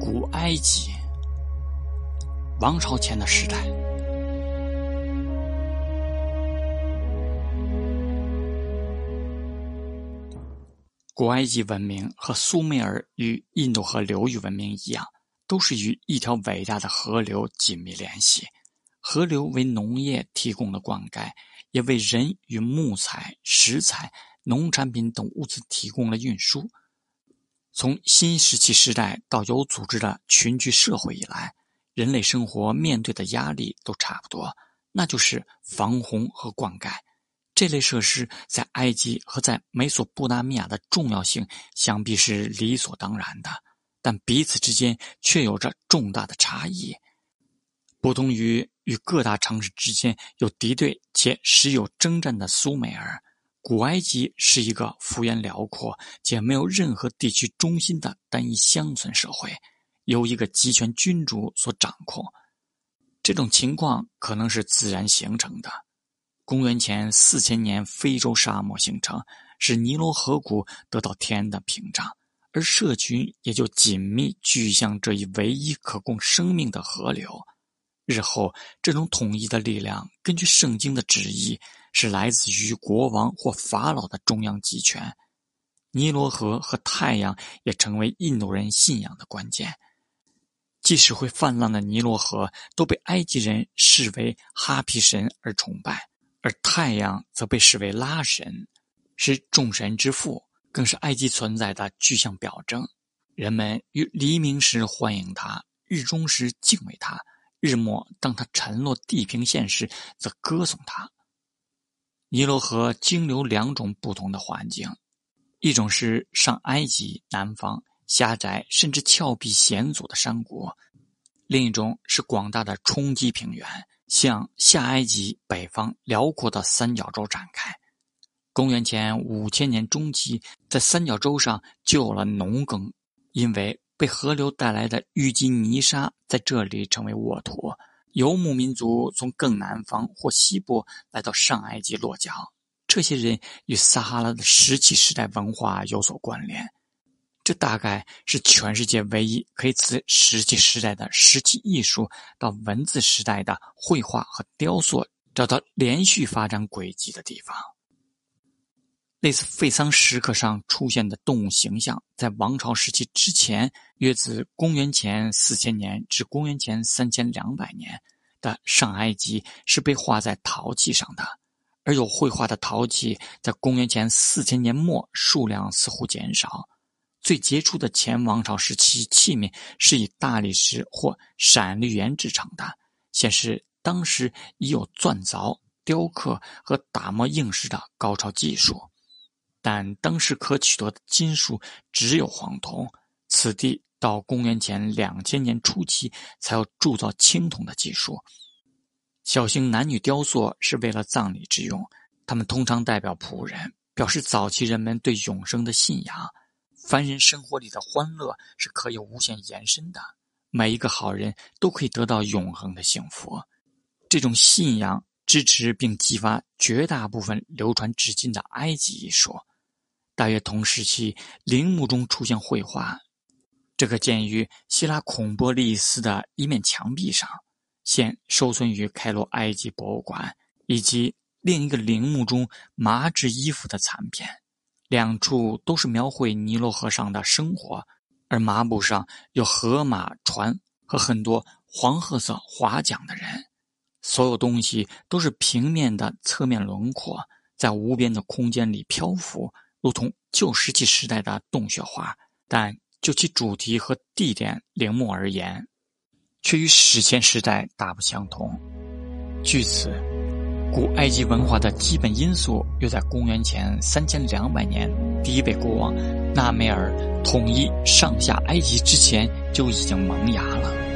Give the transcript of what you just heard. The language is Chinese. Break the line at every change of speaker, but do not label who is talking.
古埃及，王朝前的时代。古埃及文明和苏美尔与印度河流域文明一样，都是与一条伟大的河流紧密联系。河流为农业提供了灌溉，也为人与木材、石材、农产品等物资提供了运输。从新石器时代到有组织的群居社会以来，人类生活面对的压力都差不多，那就是防洪和灌溉。这类设施在埃及和在美索不达米亚的重要性想必是理所当然的，但彼此之间却有着重大的差异。不同于与各大城市之间有敌对且时有征战的苏美尔，古埃及是一个幅员辽阔且没有任何地区中心的单一乡村社会，由一个集权君主所掌控。这种情况可能是自然形成的。公元前四千年，非洲沙漠形成，使尼罗河谷得到天然的屏障，而社群也就紧密聚向这一唯一可供生命的河流。日后，这种统一的力量，根据圣经的旨意，是来自于国王或法老的中央集权。尼罗河和太阳也成为印度人信仰的关键。即使会泛滥的尼罗河，都被埃及人视为哈皮神而崇拜。而太阳则被视为拉神，是众神之父，更是埃及存在的具象表征。人们于黎明时欢迎他，日中时敬畏他，日末当他沉落地平线时，则歌颂他。尼罗河经流两种不同的环境，一种是上埃及南方狭窄甚至峭壁险阻的山谷，另一种是广大的冲积平原。向下埃及北方辽阔的三角洲展开。公元前五千年中期，在三角洲上就有了农耕，因为被河流带来的淤积泥沙在这里成为沃土。游牧民族从更南方或西部来到上埃及落脚，这些人与撒哈拉的石器时代文化有所关联。这大概是全世界唯一可以自石器时代的石器艺术到文字时代的绘画和雕塑找到连续发展轨迹的地方。类似费桑石刻上出现的动物形象，在王朝时期之前，约自公元前四千年至公元前三千两百年的上埃及是被画在陶器上的，而有绘画的陶器在公元前四千年末数量似乎减少。最杰出的前王朝时期器皿是以大理石或闪绿岩制成的，显示当时已有钻凿、雕刻和打磨硬石的高超技术。但当时可取得的金属只有黄铜，此地到公元前两千年初期才有铸造青铜的技术。小型男女雕塑是为了葬礼之用，他们通常代表仆人，表示早期人们对永生的信仰。凡人生活里的欢乐是可以无限延伸的，每一个好人都可以得到永恒的幸福。这种信仰支持并激发绝大部分流传至今的埃及艺术。大约同时期，陵墓中出现绘画，这可见于希腊孔波利斯的一面墙壁上，现收存于开罗埃及博物馆，以及另一个陵墓中麻质衣服的残片。两处都是描绘尼罗河上的生活，而麻布上有河马、船和很多黄褐色划桨的人。所有东西都是平面的侧面轮廓，在无边的空间里漂浮，如同旧石器时代的洞穴画。但就其主题和地点陵墓而言，却与史前时代大不相同。据此。古埃及文化的基本因素，又在公元前三千两百年，第一位国王纳梅尔统一上下埃及之前就已经萌芽了。